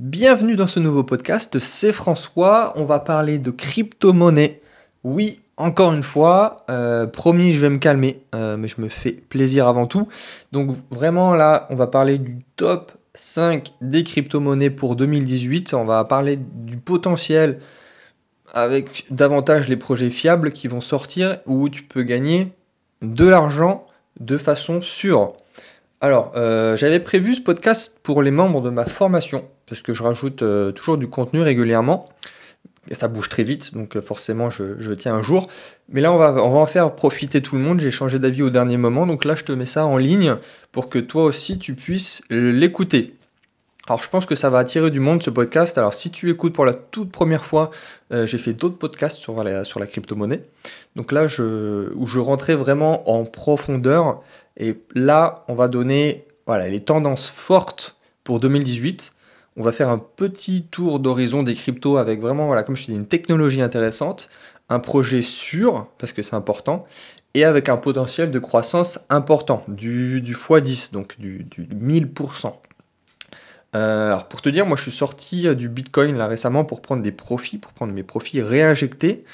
Bienvenue dans ce nouveau podcast, c'est François, on va parler de crypto-monnaie. Oui, encore une fois, euh, promis, je vais me calmer, euh, mais je me fais plaisir avant tout. Donc vraiment là, on va parler du top 5 des crypto-monnaies pour 2018. On va parler du potentiel avec davantage les projets fiables qui vont sortir où tu peux gagner de l'argent de façon sûre. Alors, euh, j'avais prévu ce podcast pour les membres de ma formation parce que je rajoute euh, toujours du contenu régulièrement. Ça bouge très vite, donc euh, forcément je, tiens un jour. Mais là, on va, en faire profiter tout le monde. J'ai changé d'avis au dernier moment, donc là, je te mets ça en ligne pour que toi aussi tu puisses l'écouter. Alors, je pense que ça va attirer du monde ce podcast. Alors, si tu écoutes pour la toute première fois, euh, j'ai fait d'autres podcasts sur la, crypto-monnaie. Donc là, où je rentrais vraiment en profondeur. Et là, on va donner les tendances fortes pour 2018 on va faire un petit tour d'horizon des cryptos avec vraiment, voilà, comme je te dis, une technologie intéressante, un projet sûr, parce que c'est important, et avec un potentiel de croissance important, du, du x10, donc du, 1000%. Euh, alors pour te dire, moi je suis sorti euh, du Bitcoin là récemment pour prendre des profits, pour prendre mes profits réinjectés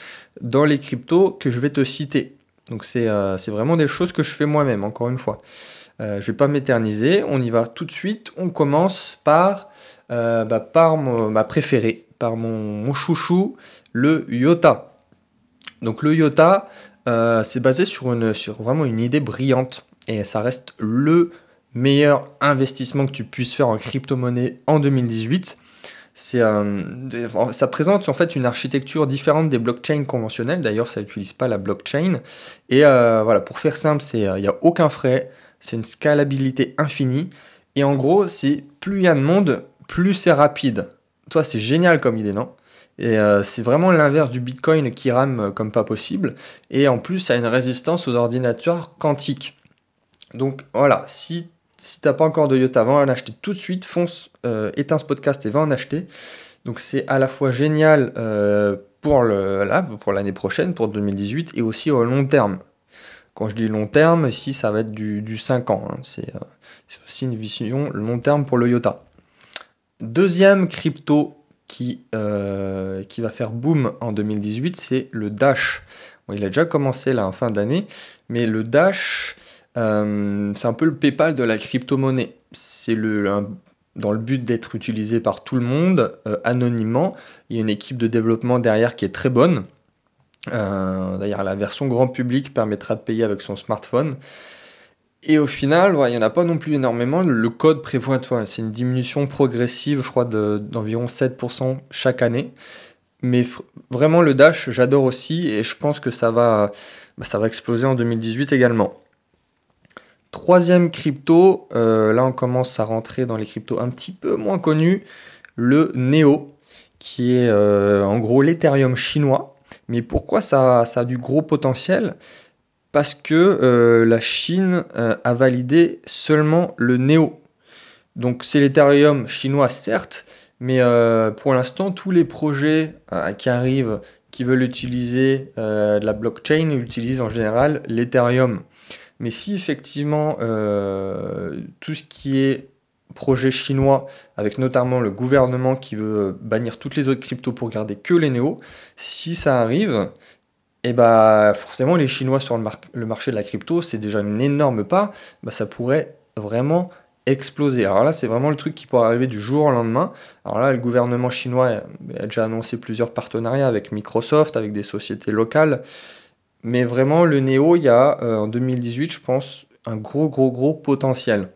dans les cryptos que je vais te citer. Donc c'est euh, vraiment des choses que je fais moi-même, encore une fois. je ne vais pas m'éterniser, on y va tout de suite. On commence par euh, bah, par ma préférée, par mon, chouchou, le Yota. Donc le Yota, euh, c'est basé sur, une, sur vraiment une idée brillante et ça reste le meilleur investissement que tu puisses faire en crypto-monnaie en 2018. C'est, euh, ça présente en fait une architecture différente des blockchains conventionnelles. D'ailleurs, ça n'utilise pas la blockchain. Et voilà, pour faire simple, il n'y a aucun frais. C'est une scalabilité infinie. Et en gros, c'est plus il y a de monde, plus c'est rapide. Toi, c'est génial comme idée, non? Et euh, c'est vraiment l'inverse du Bitcoin qui rame comme pas possible. Et en plus, ça a une résistance aux ordinateurs quantiques. Donc voilà, si, si t'as pas encore de Yota, va en acheter tout de suite. Fonce, euh, éteins ce podcast et va en acheter. Donc c'est à la fois génial euh, pour l'année prochaine, pour 2018, et aussi au long terme. Quand je dis long terme, ici ça va être du, 5 ans. Hein. C'est aussi une vision long terme pour le Yota. Deuxième crypto qui, euh, qui va faire boom en 2018, c'est le Dash. il a déjà commencé là en fin d'année, mais le Dash, euh, c'est un peu le PayPal de la crypto-monnaie. C'est le, dans le but d'être utilisé par tout le monde euh, anonymement. Il y a une équipe de développement derrière qui est très bonne. D'ailleurs, la version grand public permettra de payer avec son smartphone. Et au final, il n'y en a pas non plus énormément. Le code prévoit, c'est une diminution progressive, je crois, d'environ 7% chaque année. Mais vraiment, le Dash, j'adore aussi et je pense que ça va, bah, ça va exploser en 2018 également. Troisième crypto, euh, là on commence à rentrer dans les cryptos un petit peu moins connus, le Neo, qui est euh, en gros l'Ethereum chinois. Mais pourquoi ça a du gros potentiel? Parce que euh, la Chine euh, a validé seulement le Neo. Donc c'est l'Ethereum chinois certes, mais euh, pour l'instant tous les projets qui arrivent, qui veulent utiliser la blockchain, utilisent en général l'Ethereum. Mais si effectivement tout ce qui est projet chinois, avec notamment le gouvernement qui veut bannir toutes les autres cryptos pour garder que les néo, si ça arrive, et bah forcément les Chinois sur le, marché de la crypto, c'est déjà une énorme pas, bah, ça pourrait vraiment exploser. Alors là, c'est vraiment le truc qui pourrait arriver du jour au lendemain. Alors là, le gouvernement chinois a déjà annoncé plusieurs partenariats avec Microsoft, avec des sociétés locales. Mais vraiment, le Néo, il y a euh, en 2018, je pense, un gros, gros, gros potentiel.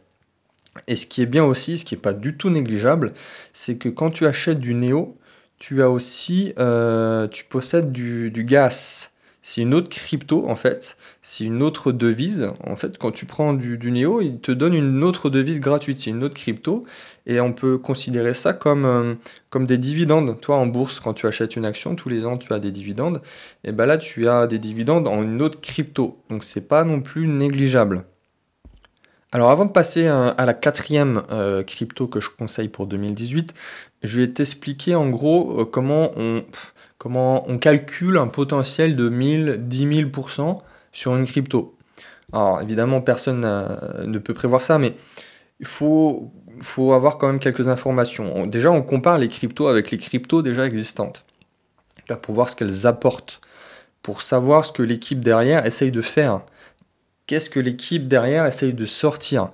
Et ce qui est bien aussi, ce qui n'est pas du tout négligeable, c'est que quand tu achètes du Néo, tu as aussi, euh, tu possèdes du, du gas. C'est une autre crypto en fait, c'est une autre devise. En fait, quand tu prends du, du Neo, il te donne une autre devise gratuite, c'est une autre crypto. Et on peut considérer ça comme, euh, des dividendes. Toi, en bourse, quand tu achètes une action, tous les ans, tu as des dividendes. Et ben là, tu as des dividendes en une autre crypto. Donc, c'est pas non plus négligeable. Alors avant de passer à la quatrième euh, crypto que je conseille pour 2018, je vais t'expliquer en gros euh, comment on, comment on calcule un potentiel de 1000, 10 000% sur une crypto. Alors évidemment, personne ne peut prévoir ça, mais il faut avoir quand même quelques informations. déjà, on compare les cryptos avec les cryptos déjà existantes. Là, pour voir ce qu'elles apportent, pour savoir ce que l'équipe derrière essaye de faire. Qu'est-ce que l'équipe derrière essaye de sortir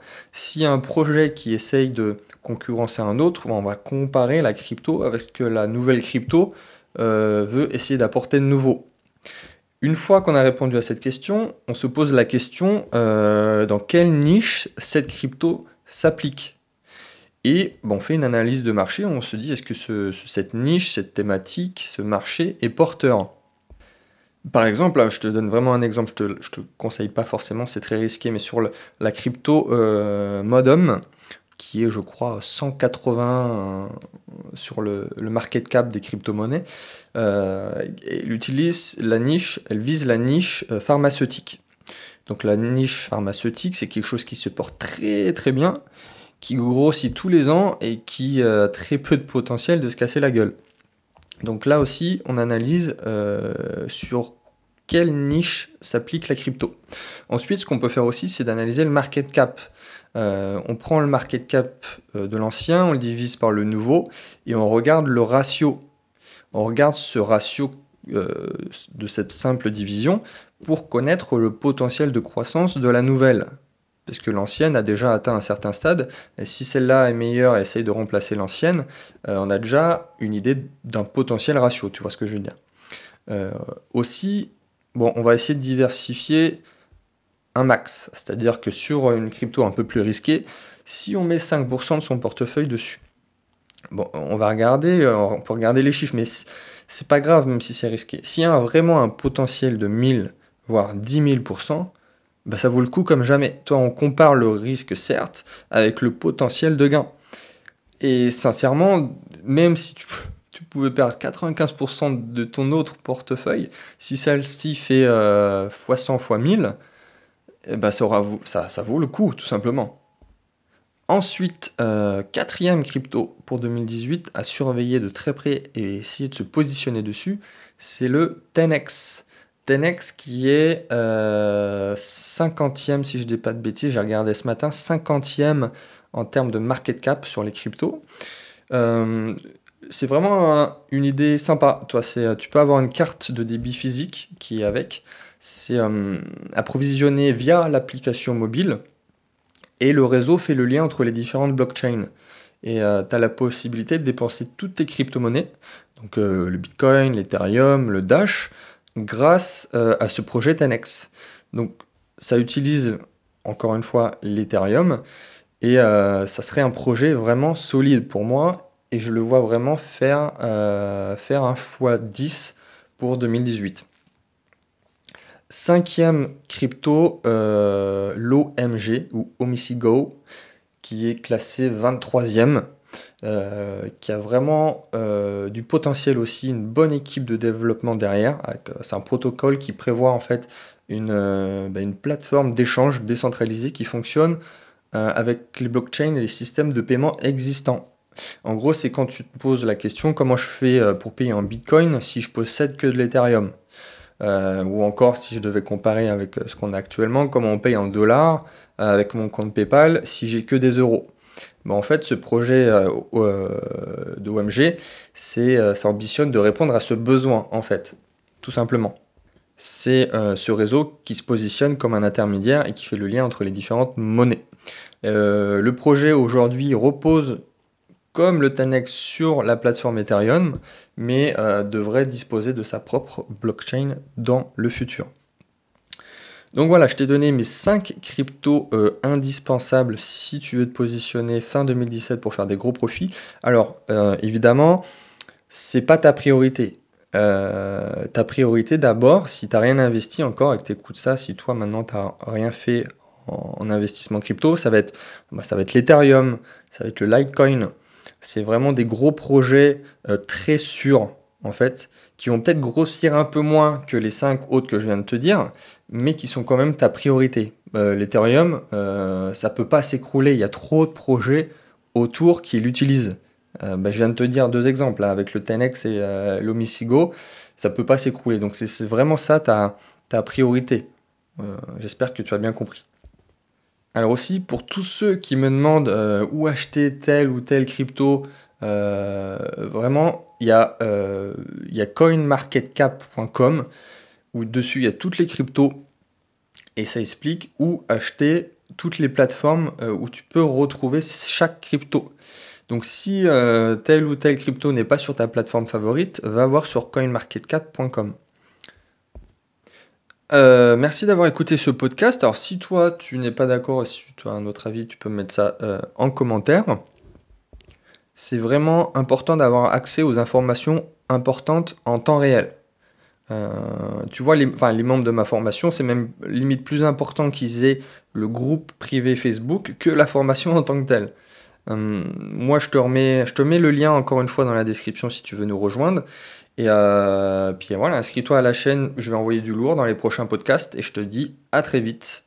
a un projet qui essaye de concurrencer un autre, on va comparer la crypto avec ce que la nouvelle crypto euh, veut essayer d'apporter de nouveau. Une fois qu'on a répondu à cette question, on se pose la question euh, dans quelle niche cette crypto s'applique? Et on fait une analyse de marché, on se dit est-ce que cette niche, cette thématique, ce marché est porteur? Par exemple, je te donne vraiment un exemple, je te, te conseille pas forcément, c'est très risqué, mais sur la crypto euh, Modum, qui est, je crois, 180 euh, sur le, market cap des crypto-monnaies, euh, elle utilise la niche, elle vise la niche pharmaceutique. Donc la niche pharmaceutique, c'est quelque chose qui se porte très très bien, qui grossit tous les ans et qui a très peu de potentiel de se casser la gueule. Donc là aussi, on analyse sur quelle niche s'applique la crypto. Ensuite, ce qu'on peut faire aussi, c'est d'analyser le market cap. Euh, on prend le market cap euh, de l'ancien, on le divise par le nouveau et on regarde le ratio. On regarde ce ratio euh, de cette simple division pour connaître le potentiel de croissance de la nouvelle. Parce que l'ancienne a déjà atteint un certain stade, et si celle-là est meilleure et essaye de remplacer l'ancienne, on a déjà une idée d'un potentiel ratio, tu vois ce que je veux dire. aussi, bon, on va essayer de diversifier un max. C'est-à-dire que sur une crypto un peu plus risquée, si on met 5% de son portefeuille dessus, bon, on va regarder, euh, on peut regarder les chiffres, mais c'est pas grave même si c'est risqué. S'il y a vraiment un potentiel de 1000, voire 10 000%, bah ça vaut le coup comme jamais. Toi, on compare le risque, certes, avec le potentiel de gain. Et sincèrement, même si tu, pouvais perdre 95% de ton autre portefeuille, si celle-ci fait euh, x100 x 1000, eh ben ça, ça, ça, vaut le coup, tout simplement. Ensuite, euh, quatrième crypto pour 2018 à surveiller de très près et essayer de se positionner dessus, c'est le 10x. 10x qui est 50e, euh, si je ne dis pas de bêtises, j'ai regardé ce matin, 50e en termes de market cap sur les cryptos. Euh, c'est vraiment une idée sympa. Toi, euh, tu peux avoir une carte de débit physique qui est avec. C'est euh, approvisionné via l'application mobile et le réseau fait le lien entre les différentes blockchains. Et euh, tu as la possibilité de dépenser toutes tes crypto-monnaies, donc le Bitcoin, l'Ethereum, le Dash, grâce à ce projet Tenex. Donc ça utilise encore une fois l'Ethereum et ça serait un projet vraiment solide pour moi et je le vois vraiment faire, euh, faire un x10 pour 2018. Cinquième crypto, euh, l'OMG ou Omisigo, qui est classé 23e, euh, qui a vraiment du potentiel aussi, une bonne équipe de développement derrière. C'est un protocole qui prévoit en fait une, bah, une plateforme d'échange décentralisée qui fonctionne avec les blockchains et les systèmes de paiement existants. En gros, c'est quand tu te poses la question comment je fais euh, pour payer en Bitcoin si je possède que de l'Ethereum? Euh, Ou encore, si je devais comparer avec euh, ce qu'on a actuellement, comment on paye en dollars avec mon compte PayPal si j'ai que des euros En fait, ce projet d'OMG, ça ambitionne de répondre à ce besoin, en fait, tout simplement. C'est ce réseau qui se positionne comme un intermédiaire et qui fait le lien entre les différentes monnaies. le projet aujourd'hui repose comme le Tanex sur la plateforme Ethereum, mais euh, devrait disposer de sa propre blockchain dans le futur. Donc voilà, je t'ai donné mes 5 cryptos euh, indispensables si tu veux te positionner fin 2017 pour faire des gros profits. Alors euh, évidemment, c'est pas ta priorité. ta priorité d'abord, si tu n'as rien investi encore et que tu écoutes ça, si toi maintenant tu n'as rien fait en, investissement crypto, ça va être, bah, ça va être l'Ethereum, ça va être le Litecoin, c'est vraiment des gros projets euh, très sûrs, en fait, qui vont peut-être grossir un peu moins que les 5 autres que je viens de te dire, mais qui sont quand même ta priorité. Euh, L'Ethereum, euh, ça peut pas s'écrouler, il y a trop de projets autour qui l'utilisent. Bah, je viens de te dire deux exemples, avec le 10 et l'Omisigo, ça peut pas s'écrouler. Donc c'est vraiment ça ta, ta priorité. J'espère que tu as bien compris. Alors aussi, pour tous ceux qui me demandent euh, où acheter tel ou tel crypto, euh, vraiment, il y, a, euh, a coinmarketcap.com où dessus il y a toutes les cryptos et ça explique où acheter toutes les plateformes où tu peux retrouver chaque crypto. Donc si tel ou tel crypto n'est pas sur ta plateforme favorite, va voir sur coinmarketcap.com. Euh, merci d'avoir écouté ce podcast. Alors si toi tu n'es pas d'accord et si tu as un autre avis, tu peux me mettre ça euh, en commentaire. C'est vraiment important d'avoir accès aux informations importantes en temps réel. Euh, tu vois, les, les membres de ma formation, c'est même limite plus important qu'ils aient le groupe privé Facebook que la formation en tant que telle. moi, je te, remets, je te mets le lien encore une fois dans la description si tu veux nous rejoindre. Et euh, puis voilà, inscris-toi à la chaîne, je vais envoyer du lourd dans les prochains podcasts et je te dis à très vite.